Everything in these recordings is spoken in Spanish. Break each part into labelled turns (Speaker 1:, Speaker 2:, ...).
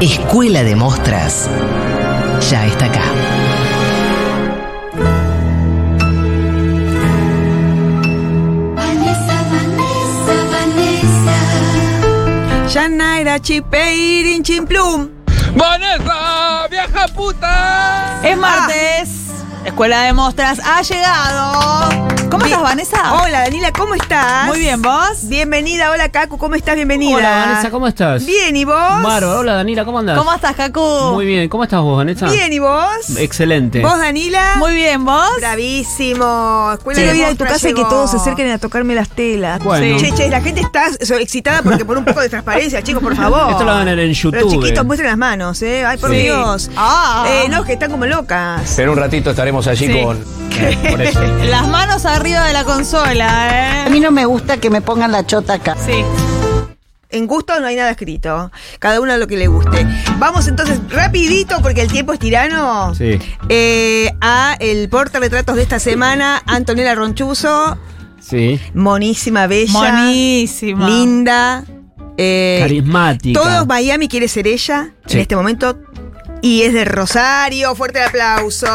Speaker 1: Escuela de Mostras ya está acá.
Speaker 2: Vanessa, Vanessa, Vanessa.
Speaker 3: Yanaira Chipeirin Chimplum.
Speaker 4: ¡Vanessa! ¡Vieja puta!
Speaker 5: Es martes. Escuela de Mostras ha llegado. ¿Cómo
Speaker 3: Bien.
Speaker 5: estás, Vanessa?
Speaker 3: Hola, Danila, ¿cómo estás?
Speaker 5: Muy bien, ¿vos?
Speaker 3: Bienvenida, hola, Cacu, ¿cómo estás? Bienvenida.
Speaker 6: Hola, Vanessa, ¿cómo estás?
Speaker 3: Bien, ¿y vos?
Speaker 6: Maro, hola, Danila, ¿cómo andás?
Speaker 5: ¿Cómo estás, Kaku?
Speaker 6: Muy bien, ¿cómo estás vos, Vanessa?
Speaker 3: Bien, ¿y vos?
Speaker 6: Excelente.
Speaker 3: ¿Vos, Danila?
Speaker 5: Muy bien, ¿vos?
Speaker 3: Bravísimo. Escuela de
Speaker 5: ir a tu casa y que todos se acerquen a tocarme las telas.
Speaker 6: Bueno.
Speaker 3: Che, che, la gente está excitada porque por un poco de transparencia, chicos, por favor.
Speaker 6: Esto lo van a ver en
Speaker 3: Pero
Speaker 6: YouTube.
Speaker 3: chiquitos, muestren las manos, ¿eh? Ay, por
Speaker 6: Sí.
Speaker 3: Dios.
Speaker 5: Ah.
Speaker 3: Eh, no, que están como locas.
Speaker 4: Pero un ratito estaremos allí
Speaker 5: Sí.
Speaker 4: con.
Speaker 6: Por eso.
Speaker 5: Las manos arriba de la consola,
Speaker 7: A
Speaker 5: ¿eh?
Speaker 7: mí no me gusta que me pongan la chota acá.
Speaker 5: Sí.
Speaker 3: En gusto no hay nada escrito. Cada uno lo que le guste. Vamos entonces rapidito, porque el tiempo es tirano.
Speaker 6: Sí.
Speaker 3: eh, a el portarretratos de esta semana, Antonella Ronchuzo,
Speaker 6: Sí.
Speaker 3: monísima, bella,
Speaker 5: Monísima.
Speaker 3: linda. eh,
Speaker 6: Carismática.
Speaker 3: Todo Miami quiere ser ella
Speaker 6: Sí.
Speaker 3: en este momento. Y es de Rosario. Fuerte el aplauso.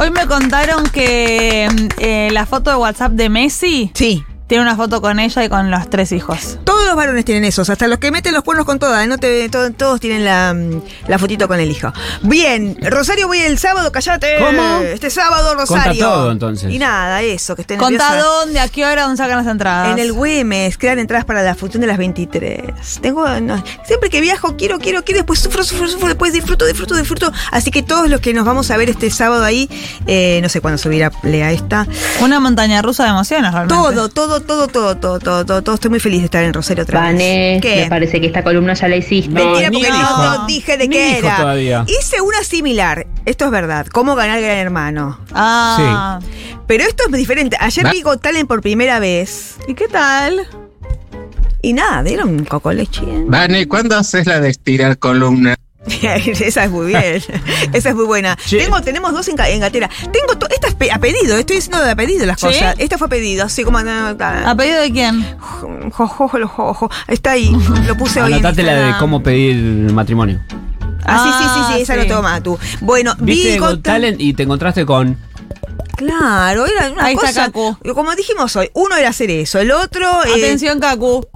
Speaker 5: Hoy me contaron que mm, eh, la foto de WhatsApp de Messi
Speaker 3: Sí.
Speaker 5: Tiene una foto con ella y con los tres hijos.
Speaker 3: Todos los varones tienen esos, hasta los que meten los cuernos con todas, ¿eh? no te, to- todos tienen la, mm, la fotito con el hijo. Bien, Rosario voy el sábado, callate.
Speaker 6: ¿Cómo?
Speaker 3: Este sábado, Rosario.
Speaker 6: todo, entonces.
Speaker 3: Y nada, eso, que estén
Speaker 5: Contá dónde, a qué hora, dónde sacan las entradas.
Speaker 3: En el Güemes, quedan entradas para la función de las 23. Tengo, no, siempre que viajo, quiero, quiero, quiero, después sufro, sufro, sufro, después disfruto, disfruto, disfruto. Así que todos los que nos vamos a ver este sábado ahí, eh, no sé cuándo subirá Lea esta.
Speaker 5: Una montaña rusa de emociones, realmente.
Speaker 3: Todo, todo, todo, todo, todo, todo, todo, todo. Estoy muy feliz de estar en Rosario otra vez.
Speaker 8: Vane,
Speaker 3: ¿Qué?
Speaker 8: me parece que esta columna ya la hiciste.
Speaker 6: No,
Speaker 3: Mentira, porque no, no dije de
Speaker 6: Ni
Speaker 3: qué era.
Speaker 6: todavía.
Speaker 3: Hice una similar. Esto es verdad. ¿Cómo ganar Gran Hermano?
Speaker 5: Ah.
Speaker 3: Pero esto es diferente. Ayer vi Got Talent por primera vez.
Speaker 5: ¿Y qué tal?
Speaker 3: Y nada, dieron un coco leche.
Speaker 9: Vane, ¿cuándo haces la de estirar columna?
Speaker 3: Esa es muy bien. Esa es muy buena.
Speaker 6: Sí.
Speaker 3: Tengo, tenemos dos en, en gatera. Tengo to- esta es pe- a pedido, estoy diciendo de a pedido las
Speaker 5: ¿Sí?
Speaker 3: cosas. Esta fue a pedido, así como.
Speaker 5: ¿A pedido de quién?
Speaker 3: Jo, jo, jo, jo, jo. Está ahí, lo puse hoy.
Speaker 6: Anotate la de cómo pedir matrimonio.
Speaker 3: Ah, sí, sí, sí, sí, esa
Speaker 5: Ah,
Speaker 3: lo
Speaker 5: sí.
Speaker 3: toma tú. Bueno,
Speaker 6: Viste
Speaker 3: vi
Speaker 6: Got
Speaker 3: Talent.
Speaker 6: Y te encontraste con.
Speaker 3: Claro, era una
Speaker 5: Ahí está
Speaker 3: cosa.
Speaker 5: Cacu.
Speaker 3: Como dijimos hoy, uno era hacer eso, el otro. eh,
Speaker 5: Atención, Kaku.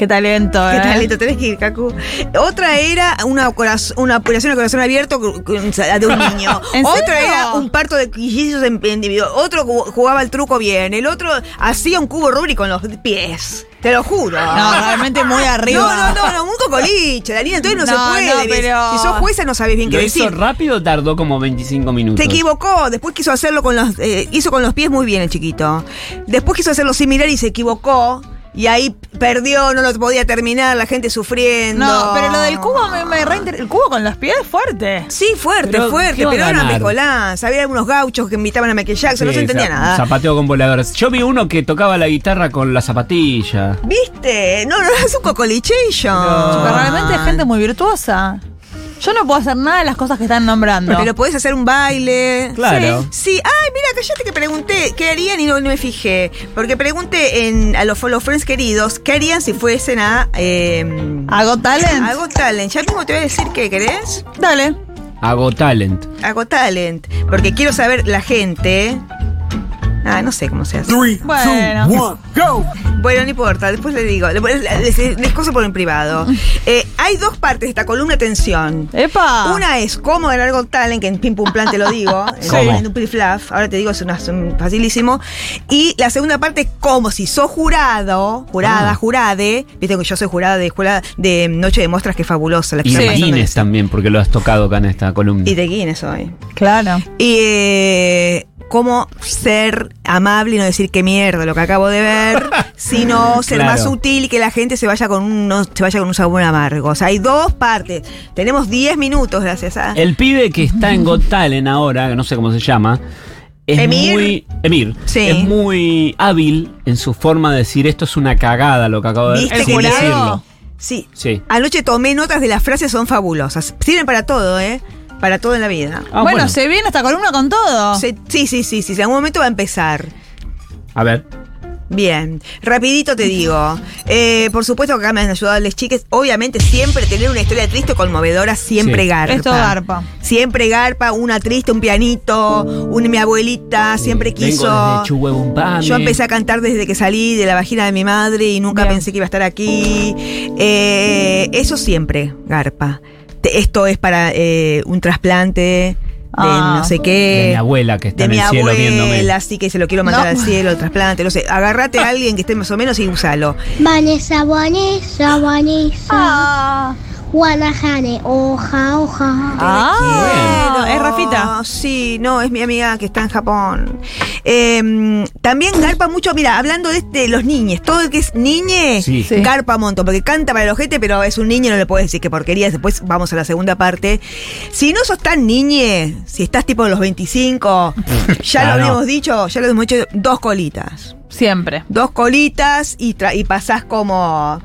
Speaker 5: Qué talento,
Speaker 3: ¿Qué
Speaker 5: ¿eh?
Speaker 3: talento tenés que ir, Cacu? Otra era una, una operación de corazón abierto de un niño.
Speaker 5: ¿En
Speaker 3: Otra
Speaker 5: serio?
Speaker 3: era un parto de quillizos en, individuo. Otro ju- jugaba el truco bien. El otro hacía un cubo Rubik con los pies. Te lo juro.
Speaker 5: No, realmente muy arriba.
Speaker 3: No, no, no, no, un cocoliche, Daniela, entonces no,
Speaker 5: No,
Speaker 3: se puede.
Speaker 5: no, pero-
Speaker 3: Si sos jueza no sabés bien qué
Speaker 6: ¿Lo hizo
Speaker 3: decir.
Speaker 6: rápido o tardó como 25 minutos?
Speaker 3: Se equivocó, después quiso hacerlo con los. eh, hizo con los pies muy bien el chiquito. Después quiso hacerlo similar y se equivocó. Y ahí perdió, no lo podía terminar, la gente sufriendo.
Speaker 5: No, pero lo del cubo me, me reinter- El cubo con los pies es fuerte.
Speaker 3: Sí, fuerte,
Speaker 6: Pero,
Speaker 3: fuerte,
Speaker 6: ¿qué va a
Speaker 3: pero era una mezcolanza. Había algunos gauchos que invitaban a Michael Jackson, no se entendía nada.
Speaker 6: Zapateo con voladores. Yo vi uno que tocaba la guitarra con la zapatilla.
Speaker 3: ¿Viste? No, no, es un.
Speaker 6: No.
Speaker 5: Pero realmente es gente muy virtuosa. Yo no puedo hacer nada de las cosas que están nombrando.
Speaker 3: Pero podés hacer un baile.
Speaker 6: Claro.
Speaker 3: Sí, Sí. ay, mira, callate que pregunté qué harían y no, no me fijé. Porque pregunté en, a los Follow Friends queridos qué harían si fuesen a. Eh,
Speaker 5: ¿Hago talent?
Speaker 3: a Got Talent. Ya mismo te voy a decir qué querés.
Speaker 5: Dale.
Speaker 6: Hago talent.
Speaker 3: A Got Talent. Porque quiero saber la gente. Ah, no sé cómo se hace.
Speaker 5: Bueno.
Speaker 3: Bueno, no importa, después le digo. Les, les, les coso por en privado. Eh, hay dos partes de esta columna, atención.
Speaker 5: ¡Epa!
Speaker 3: Una es cómo ganar Got Talent, que en Pim Pum Plan te lo digo.
Speaker 6: ¿Cómo?
Speaker 3: En un Flaf. Ahora te digo, es, una, es un facilísimo. Y la segunda parte es cómo si sos jurado, jurada,
Speaker 6: Ah.
Speaker 3: jurade. Viste que yo soy jurada de escuela de Noche de Muestras, que es fabulosa. La que
Speaker 6: Y de Guinness también, porque lo has tocado acá en esta columna.
Speaker 3: Y de Guinness hoy.
Speaker 5: Claro.
Speaker 3: Y eh, cómo ser amable y no decir qué mierda lo que acabo de ver, sino ser más sutil y que la gente se vaya con un, no, se vaya con un sabor amargo. O sea, hay dos partes. Tenemos 10 minutos gracias a...
Speaker 6: El pibe que está en Got ahora, que no sé cómo se llama, es muy. Emir. Es muy hábil en su forma de decir esto es una cagada lo que acabo de
Speaker 3: ¿Viste
Speaker 6: decir.
Speaker 3: Sí.
Speaker 6: sí.
Speaker 3: Anoche tomé notas de las frases, son fabulosas. Sirven para todo, ¿eh? Para todo en la vida.
Speaker 6: Ah,
Speaker 5: bueno, se viene esta columna con todo.
Speaker 3: Sí, sí, sí, sí. En algún momento va a empezar.
Speaker 6: A ver.
Speaker 3: Bien, rapidito te digo. Eh, por supuesto que acá me han ayudado las chiques. Obviamente siempre tener una historia triste o conmovedora siempre garpa.
Speaker 5: Esto garpa.
Speaker 3: Siempre garpa, una triste, un pianito, un, mi abuelita siempre quiso. Yo empecé a cantar desde que salí de la vagina de mi madre y nunca pensé que iba a estar aquí. Eh, eso siempre garpa esto es para eh, un trasplante de
Speaker 5: ah.
Speaker 3: no sé qué.
Speaker 6: De mi abuela que está en el cielo
Speaker 3: abuela, viéndome. Así que se lo quiero mandar al cielo, el trasplante, no sé. Agarrate a alguien que esté más o menos y úsalo.
Speaker 2: Vanessa, Vanessa, Vanessa.
Speaker 5: Ah.
Speaker 2: Guanajane, hoja, hoja.
Speaker 5: Ah,
Speaker 3: ah bueno,
Speaker 5: es Rafita.
Speaker 3: Sí, no, es mi amiga que está en Japón. Em, también garpa mucho, mira, hablando de, este, los niños, todo el que es niñe,
Speaker 6: sí.
Speaker 3: garpa montón porque canta para el ojete, pero es un niño, no le puedes decir que porquería, después vamos a la segunda parte. Si no sos tan niñe, si estás tipo en los 25, ya lo habíamos dicho, ya lo hemos hecho, dos colitas.
Speaker 5: Siempre.
Speaker 3: Dos colitas y, tra y pasás como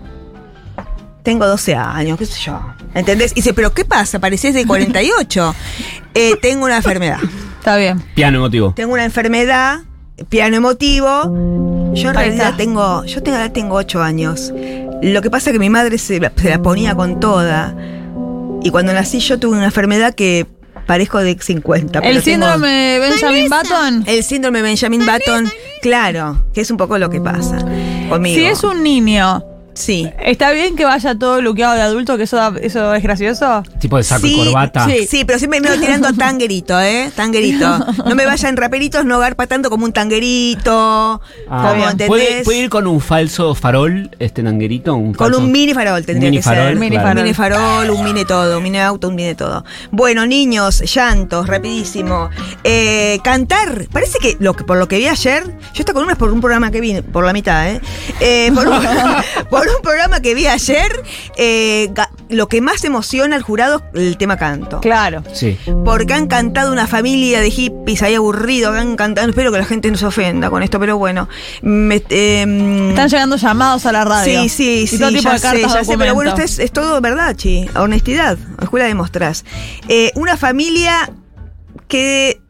Speaker 3: tengo 12 años, qué sé yo. ¿Entendés? Y dice, pero ¿qué pasa? Parecés de 48. eh, tengo una enfermedad.
Speaker 5: Está bien.
Speaker 6: Piano emotivo.
Speaker 3: Tengo una enfermedad, piano emotivo. Yo en realidad tengo, yo tengo, tengo 8 años. Lo que pasa es que mi madre se la, ponía con toda. Y cuando nací yo tuve una enfermedad que parezco de 50.
Speaker 5: ¿El síndrome de Benjamin Button?
Speaker 3: El síndrome Benjamin Button, claro, que es un poco lo que pasa conmigo.
Speaker 5: Si es un niño
Speaker 3: Sí.
Speaker 5: ¿Está bien que vaya todo luqueado de adulto, que eso, eso es gracioso?
Speaker 6: Tipo de saco y corbata.
Speaker 3: Sí, sí, pero siempre me veo tirando tanguerito, ¿eh? Tanguerito. No me vaya en raperitos, no garpa tanto como un tanguerito.
Speaker 6: Ah, ¿Puede, ir con un falso farol, este nanguerito? Un
Speaker 3: Con un mini farol tendría que
Speaker 6: farol,
Speaker 3: ser.
Speaker 5: Mini
Speaker 6: claro.
Speaker 5: Un
Speaker 3: mini farol, un mini todo, un mini auto, un mini todo. Bueno, niños, llantos, rapidísimo. Eh, cantar. Parece que, por lo que vi ayer, yo esta columna es por un programa que vi, por la mitad, ¿eh? eh por, un, por por un programa que vi ayer, eh, lo que más emociona al jurado es el tema canto.
Speaker 5: Claro.
Speaker 6: Sí.
Speaker 3: Porque han cantado una familia de hippies ahí aburrido, han cantado, espero que la gente no se ofenda con esto, pero bueno. Em,
Speaker 5: Están llegando llamados a la radio.
Speaker 3: Sí, sí,
Speaker 5: y
Speaker 3: sí.
Speaker 5: Todo tipo
Speaker 3: ya
Speaker 5: de cartas, sé,
Speaker 3: ya sé, pero bueno, esto es, es, todo verdad, Chi. Honestidad, escuela de mostras. Eh, una familia que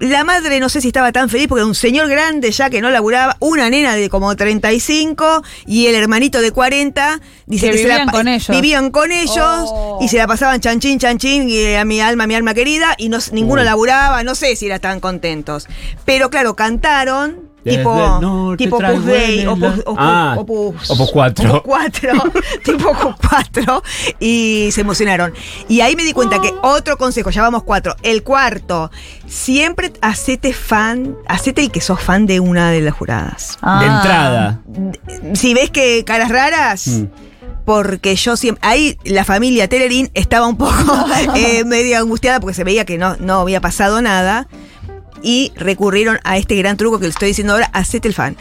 Speaker 3: la madre no sé si estaba tan feliz porque era un señor grande ya que no laburaba, una nena de como 35 y el hermanito de 40. Dice
Speaker 5: que,
Speaker 3: vivían, se la,
Speaker 5: con ellos.
Speaker 3: vivían con ellos. Y oh. se la pasaban chanchín, chanchín y eh, a mi alma, mi alma querida y no, ninguno
Speaker 6: Uy.
Speaker 3: laburaba, no sé si eran tan contentos. Pero claro, cantaron tipo, tipo Opus Dei, Opus, opus,
Speaker 6: ah,
Speaker 3: opus,
Speaker 6: opus, 4.
Speaker 3: Opus 4 tipo Opus 4. Y se emocionaron. Y ahí me di cuenta que otro consejo, ya vamos cuatro. El cuarto, siempre hacete fan, hacete el que sos fan de una de las juradas.
Speaker 5: Ah.
Speaker 6: De entrada.
Speaker 3: Si ves que caras raras.
Speaker 6: Mm.
Speaker 3: Porque yo siempre. Ahí la familia Telerín estaba un poco eh, medio angustiada porque se veía que no, no había pasado nada y recurrieron a este gran truco que le estoy diciendo ahora, hacete el fan.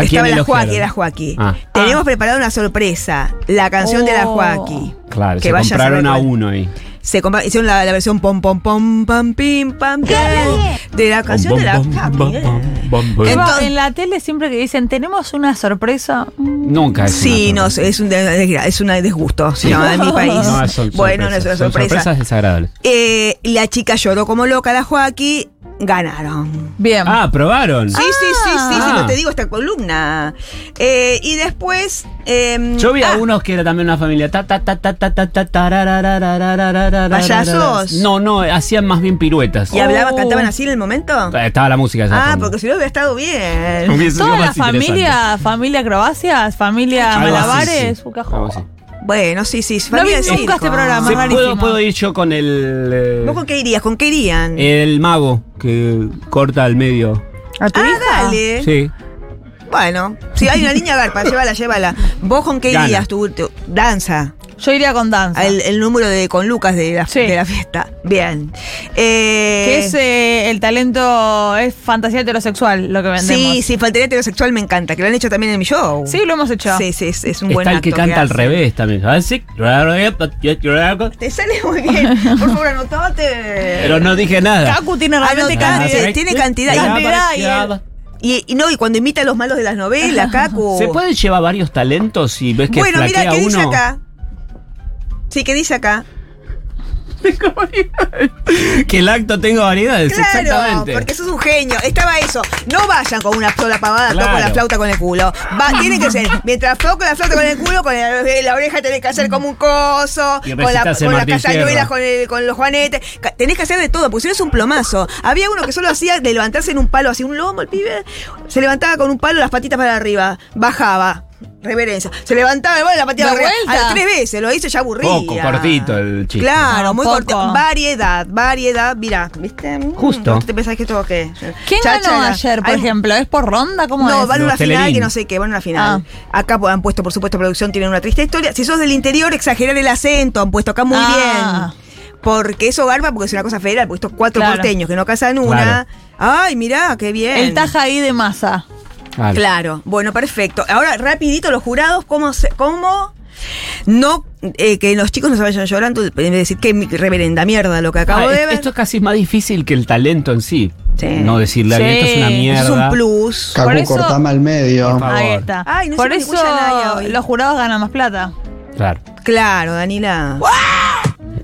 Speaker 3: Estaba la Joaquín, era Joaquín.
Speaker 6: Ah.
Speaker 3: Tenemos ah. preparada una sorpresa, la canción de la
Speaker 5: oh.
Speaker 3: Joaquín.
Speaker 6: Claro, se compraron a, uno ahí
Speaker 3: se hicieron la, versión pom pom pom pam pim pam de la canción de la Entonces,
Speaker 5: en la tele siempre que dicen tenemos una sorpresa
Speaker 6: nunca es
Speaker 3: sí no es un es un desgusto sí. no, en mi país
Speaker 6: no,
Speaker 3: bueno no es una sorpresa
Speaker 6: sorpresas desagradables
Speaker 3: eh, la chica lloró como loca la Joaquín ganaron.
Speaker 5: Bien.
Speaker 6: Ah, probaron.
Speaker 3: Sí, ah. sí, sí, sí,
Speaker 6: sí,
Speaker 3: no ah. te digo esta columna. Eh, y después. Eh,
Speaker 6: Yo vi
Speaker 3: ah.
Speaker 6: a unos que era también una familia. ¿Payasos? No, no, hacían más bien piruetas. ¿Y hablaba, oh. cantaban así en el momento? Estaba la música esa.
Speaker 3: Ah, porque si no hubiera estado bien.
Speaker 5: Toda la familia, familia acrobacias, familia malabares, un cajón.
Speaker 3: Bueno, sí, sí.
Speaker 5: No vi
Speaker 3: de
Speaker 5: nunca
Speaker 3: circo.
Speaker 5: este programa.
Speaker 6: Sí,
Speaker 5: es rarísimo.
Speaker 6: puedo, puedo ir yo con el. eh,
Speaker 3: ¿Vos con qué irías? ¿Con qué irían?
Speaker 6: el mago que corta al medio.
Speaker 5: ¿A tu
Speaker 3: ah,
Speaker 5: hija?
Speaker 3: dale.
Speaker 6: Sí.
Speaker 3: Bueno, si hay una niña garpa, llévala, llévala. ¿Vos con qué
Speaker 6: Gana.
Speaker 3: irías? Tu, tu- danza.
Speaker 5: Yo iría con danza.
Speaker 3: El, el número de con Lucas de la,
Speaker 5: Sí.
Speaker 3: de la fiesta. Bien. Eh,
Speaker 5: que es eh, el talento, es fantasía heterosexual lo que vendemos.
Speaker 3: Sí, sí, faltaría heterosexual me encanta, que lo han hecho también en mi show.
Speaker 5: Sí, lo hemos hecho.
Speaker 3: Sí, sí, es, es un buen
Speaker 6: Está el que canta al revés también. Sí.
Speaker 3: Te sale muy bien. Por favor, anotate.
Speaker 6: Pero no dije nada.
Speaker 5: Cacu tiene realmente cantidad.
Speaker 3: tiene cantidad.
Speaker 5: Cantidad y.
Speaker 3: Y, y no, y cuando imita a los malos de las novelas, Cacu.
Speaker 6: ¿Se pueden llevar varios talentos y ves que
Speaker 3: Bueno, mira, ¿qué dice
Speaker 6: uno?
Speaker 3: acá? Sí, ¿qué dice acá?
Speaker 6: que el acto tenga variedades,
Speaker 3: Claro,
Speaker 6: exactamente.
Speaker 3: porque sos un genio. Estaba eso. No vayan con una sola pavada,
Speaker 6: Claro.
Speaker 3: toco la flauta con el culo. Va, tiene que ser, mientras toco la flauta con el culo, con la, la oreja tenés que hacer como un coso,
Speaker 6: Y
Speaker 3: con la, con las castañuelas, con, el- con los juanetes. Tenés que hacer de todo, porque si no es un plomazo. Había uno que solo hacía de levantarse en un palo, así un lomo, el pibe. Se levantaba con un palo, las patitas para arriba. Bajaba. Reverencia. Se levantaba y bueno, la patita
Speaker 5: ¿De
Speaker 3: para arriba.
Speaker 5: vuelta?
Speaker 3: A las tres veces, lo hizo ya aburría.
Speaker 6: Poco, cortito el chiste.
Speaker 3: Claro,
Speaker 5: No,
Speaker 3: muy
Speaker 5: poco.
Speaker 3: corto. Variedad, variedad. Mira, ¿viste?
Speaker 6: Justo.
Speaker 3: ¿no ¿Te pensás que esto qué?
Speaker 5: ¿Quién
Speaker 3: Cháchara.
Speaker 5: ganó ayer, por
Speaker 3: Hay-
Speaker 5: ejemplo? ¿Es por ronda? ¿Cómo
Speaker 3: No,
Speaker 5: es?
Speaker 3: van a una final que no sé qué, van a una final.
Speaker 5: Ah.
Speaker 3: Acá han puesto, por supuesto, producción, tienen una triste historia. Si sos del interior, exagerar el acento, han puesto acá muy
Speaker 5: Ah.
Speaker 3: bien. Porque eso garba, porque es una cosa federal, porque estos cuatro
Speaker 5: Claro.
Speaker 3: porteños que no casan una. Ay, mirá, qué bien.
Speaker 5: El taja ahí de masa.
Speaker 6: Claro.
Speaker 3: Claro, bueno, perfecto. Ahora, rapidito, los jurados, ¿cómo, se- cómo no eh, que los chicos no se vayan llorando en vez de decir qué mi- reverenda mierda lo que acabo
Speaker 6: Ah,
Speaker 3: de
Speaker 6: es-
Speaker 3: ver?
Speaker 6: Esto es casi más difícil que el talento en sí.
Speaker 3: Sí.
Speaker 6: No decirle a alguien,
Speaker 5: Sí.
Speaker 6: esto es una mierda.
Speaker 3: Es un plus.
Speaker 5: Por
Speaker 10: Cacu,
Speaker 5: eso-
Speaker 10: cortame al medio.
Speaker 6: Por favor.
Speaker 5: Ahí está.
Speaker 3: Ay, no
Speaker 5: por eso los jurados ganan más plata.
Speaker 6: Claro.
Speaker 3: Claro, Danila.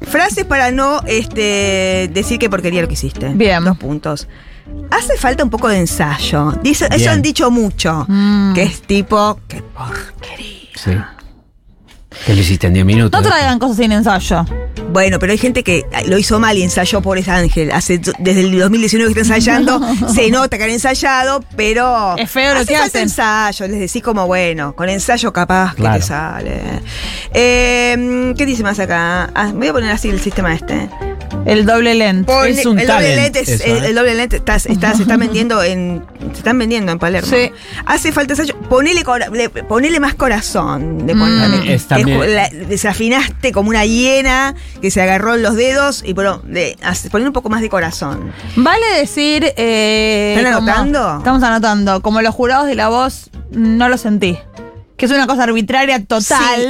Speaker 3: Frases para no este, decir qué porquería lo que hiciste.
Speaker 5: Bien.
Speaker 3: Dos puntos. Hace falta un poco de ensayo. Dice, eso han dicho mucho.
Speaker 5: Mm.
Speaker 3: Que es tipo, qué porquería.
Speaker 6: Sí. ¿Qué lo hiciste en 10 minutos?
Speaker 5: No traigan cosas sin ensayo.
Speaker 3: Bueno, pero hay gente que lo hizo mal y ensayó por ese ángel. Hace, desde el 2019 que está ensayando, se nota que han ensayado, pero.
Speaker 5: Es feo lo
Speaker 3: hace
Speaker 5: que
Speaker 3: falta
Speaker 5: hacen.
Speaker 3: ensayo, les decís como, bueno, con ensayo capaz que
Speaker 6: Claro.
Speaker 3: te sale. Eh, ¿Qué dice más acá? Ah, voy a poner así el sistema este.
Speaker 5: El doble lente.
Speaker 6: Es un
Speaker 3: el doble
Speaker 6: talent
Speaker 3: lente, es-
Speaker 6: eso,
Speaker 3: el,
Speaker 6: ¿eh?
Speaker 3: el doble lente está, está- se está vendiendo en se están vendiendo en Palermo.
Speaker 5: Sí.
Speaker 3: Hace falta ensayo. Ponele, cora- le- ponele más corazón. De
Speaker 5: Mm.
Speaker 3: ponerle-
Speaker 6: Es también-
Speaker 3: que la- desafinaste como una hiena que se agarró en los dedos y bueno, de, hace- poner un poco más de corazón.
Speaker 5: Vale decir. Eh,
Speaker 3: ¿Están
Speaker 5: como-
Speaker 3: anotando?
Speaker 5: estamos anotando. Como los jurados de la voz, no lo sentí. Que es una cosa arbitraria total.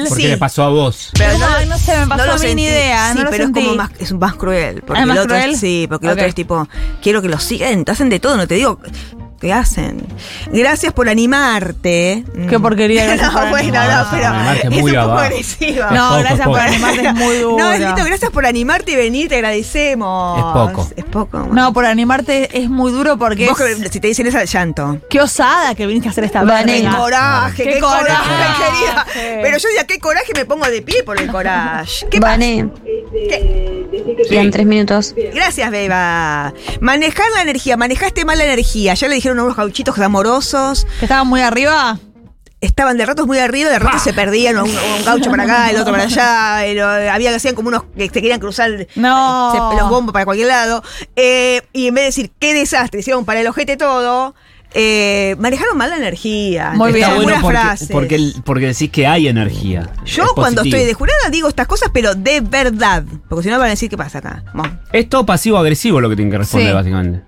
Speaker 3: Sí,
Speaker 6: ¿Por qué
Speaker 3: sí.
Speaker 6: le pasó a vos?
Speaker 5: Pero no, no sé, me pasó
Speaker 3: lo
Speaker 5: a mí
Speaker 3: sentí.
Speaker 5: ni idea.
Speaker 3: Sí,
Speaker 5: no lo
Speaker 3: pero
Speaker 5: sentí.
Speaker 3: es como más, es más cruel. Porque
Speaker 5: ¿Es
Speaker 3: el
Speaker 5: más
Speaker 3: otro
Speaker 5: cruel?
Speaker 3: sí, porque el otro es tipo, quiero que lo sigan, te hacen de todo, no te digo. ¿Qué hacen? Gracias por animarte.
Speaker 5: Qué porquería, gracias
Speaker 3: no,
Speaker 5: por
Speaker 3: bueno, no,
Speaker 5: animarte.
Speaker 3: pero
Speaker 6: Animarte
Speaker 3: es
Speaker 6: muy
Speaker 3: un poco agresiva.
Speaker 5: No,
Speaker 6: poco,
Speaker 5: gracias por animarte, es muy duro.
Speaker 3: No, gracias por animarte y venir, te agradecemos.
Speaker 6: Es poco.
Speaker 3: Es poco.
Speaker 5: No, por animarte es muy duro porque
Speaker 3: Vos
Speaker 5: es-
Speaker 3: que- si te dicen esa, llanto.
Speaker 5: qué osada que viniste a hacer esta verga.
Speaker 3: ¡Qué coraje!
Speaker 5: Qué
Speaker 3: ¡Qué, coraje,
Speaker 5: coraje.
Speaker 3: querida! Pero yo diga, ¿qué coraje me pongo de pie por el coraje? ¿Qué
Speaker 7: Vane, quedan tres minutos.
Speaker 3: Gracias, Beba. Manejar la energía, manejaste mal la energía. Ya le dijeron a unos gauchitos amorosos.
Speaker 5: Que estaban muy arriba.
Speaker 3: Estaban de ratos muy arriba, de ratos se perdían, un, un gaucho para acá, el otro para allá. el- había que hacían como unos que se querían cruzar
Speaker 5: No.
Speaker 3: se- los bombos para cualquier lado. Eh, y en vez de decir, qué desastre, hicieron para el ojete todo. Eh, manejaron mal la energía.
Speaker 5: Muy bien.
Speaker 6: Está bueno porque,
Speaker 3: frases.
Speaker 6: porque, decís que hay energía.
Speaker 3: Yo
Speaker 6: Es
Speaker 3: cuando
Speaker 6: positivo.
Speaker 3: estoy de jurada digo estas cosas, pero de verdad. Porque si no van a decir qué pasa acá. Bueno.
Speaker 6: Es todo pasivo-agresivo lo que tienen que responder,
Speaker 5: Sí.
Speaker 6: básicamente.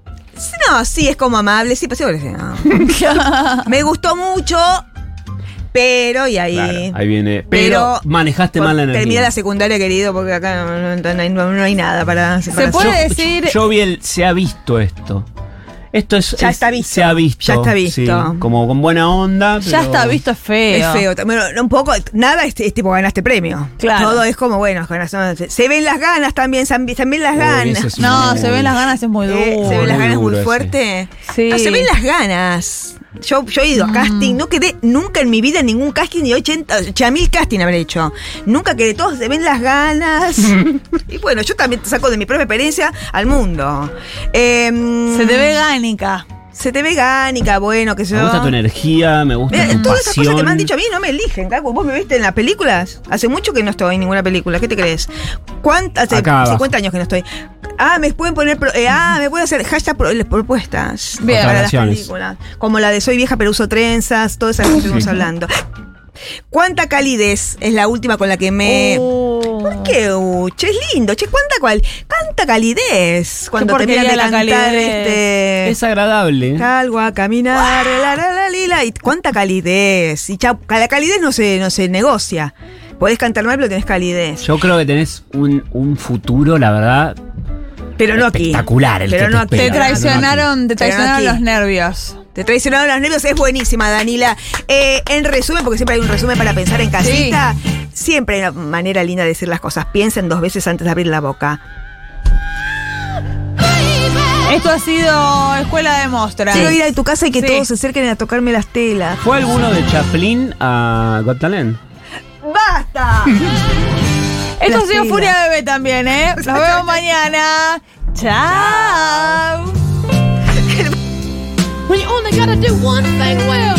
Speaker 3: No, sí, es como amable, sí, pasivo agresivo. Me gustó mucho, pero y ahí.
Speaker 6: Claro, ahí viene. Pero, manejaste mal la energía.
Speaker 3: Termina la secundaria, querido, porque acá no, no- no hay, no hay nada para.
Speaker 5: Se
Speaker 3: para-
Speaker 5: puede
Speaker 6: Yo-
Speaker 5: decir.
Speaker 6: Yo vi el. Se ha visto esto. Esto es.
Speaker 3: Ya
Speaker 6: es-
Speaker 3: está visto.
Speaker 6: Se ha visto.
Speaker 3: Ya está visto.
Speaker 6: sí, como con buena onda.
Speaker 5: ya
Speaker 6: pero-
Speaker 5: está visto, es feo.
Speaker 3: Es feo. Bueno, un poco, nada es, es tipo ganaste premio.
Speaker 5: Claro.
Speaker 3: Todo es como, bueno, ganaste- se ven las ganas también, se ven- se ven las ganas.
Speaker 6: es
Speaker 5: No,
Speaker 6: muy-
Speaker 5: se ven las ganas, es muy duro.
Speaker 3: Eh, se ven las
Speaker 6: muy
Speaker 3: ganas muy
Speaker 6: duro ese.
Speaker 3: fuerte.
Speaker 5: Sí.
Speaker 3: No, se ven las ganas. Yo, yo he ido
Speaker 5: Mm.
Speaker 3: a casting, no quedé nunca en mi vida en ningún casting, ni 80, 80 mil casting habré hecho. Nunca quedé, todos se ven las ganas. y bueno, yo también saco de mi propia experiencia al mundo. Em,
Speaker 5: Se te ve gánica.
Speaker 3: Se te ve gánica, bueno, que yo.
Speaker 6: Me gusta tu energía, me gusta
Speaker 3: Mira,
Speaker 6: tu
Speaker 3: todas esas cosas que me han
Speaker 6: pasión.
Speaker 3: dicho a mí no me eligen, Cacu. ¿Vos me viste en las películas? Hace mucho que no estoy en ninguna película. ¿Qué te crees? Hace
Speaker 6: Acá abajo.
Speaker 3: 50 años que no estoy. Ah, me pueden poner. pro- eh, ah, me pueden hacer hashtag pro- propuestas.
Speaker 5: Bien.
Speaker 3: Para las películas. Como la de Soy vieja pero uso trenzas, todas esas que estuvimos
Speaker 6: Sí.
Speaker 3: hablando. ¿Cuánta calidez es la última con la que me...
Speaker 5: Oh.
Speaker 3: ¿Por qué, Uch? Es lindo. Che, ¿cuánta, cual, cuánta calidez cuando terminan de
Speaker 5: la
Speaker 3: cantar
Speaker 5: calidez.
Speaker 3: este...
Speaker 6: Es agradable.
Speaker 3: Salgo a caminar, la, la, la, lila, y cuánta calidez. Y chau, la calidez no se, no se negocia. Podés cantar mal, pero tenés calidez.
Speaker 6: Yo creo que tenés un, un futuro, la verdad,
Speaker 3: Pero no aquí.
Speaker 6: espectacular el
Speaker 3: Pero
Speaker 6: que
Speaker 3: no
Speaker 6: te
Speaker 3: aquí.
Speaker 5: Te
Speaker 6: espera.
Speaker 5: traicionaron, te traicionaron los nervios.
Speaker 3: Te traicionaron los nervios, es buenísima, Danila. Eh, en resumen, porque siempre hay un resumen para pensar en casita, siempre hay una manera linda de decir las cosas. Piensen dos veces antes de abrir la boca.
Speaker 5: Esto ha sido Escuela de Mostra.
Speaker 3: Quiero ir a tu casa y que
Speaker 5: Sí.
Speaker 3: todos se acerquen a tocarme las telas.
Speaker 6: ¿Fue alguno de Chaplin a Got Talent?
Speaker 3: ¡Basta!
Speaker 5: Esto ha sido
Speaker 3: telas.
Speaker 5: Furia Bebé también, ¿eh? Nos vemos mañana. Chao.
Speaker 10: When you only gotta do one thing well.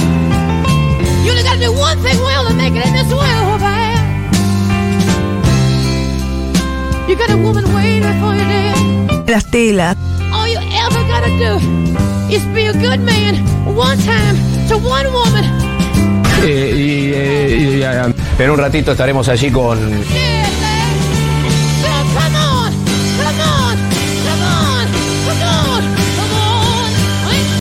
Speaker 10: You only gotta do one thing well to make it in this world, one woman.
Speaker 4: Eh, y, eh, y, eh, en un ratito estaremos allí con
Speaker 10: Yeah.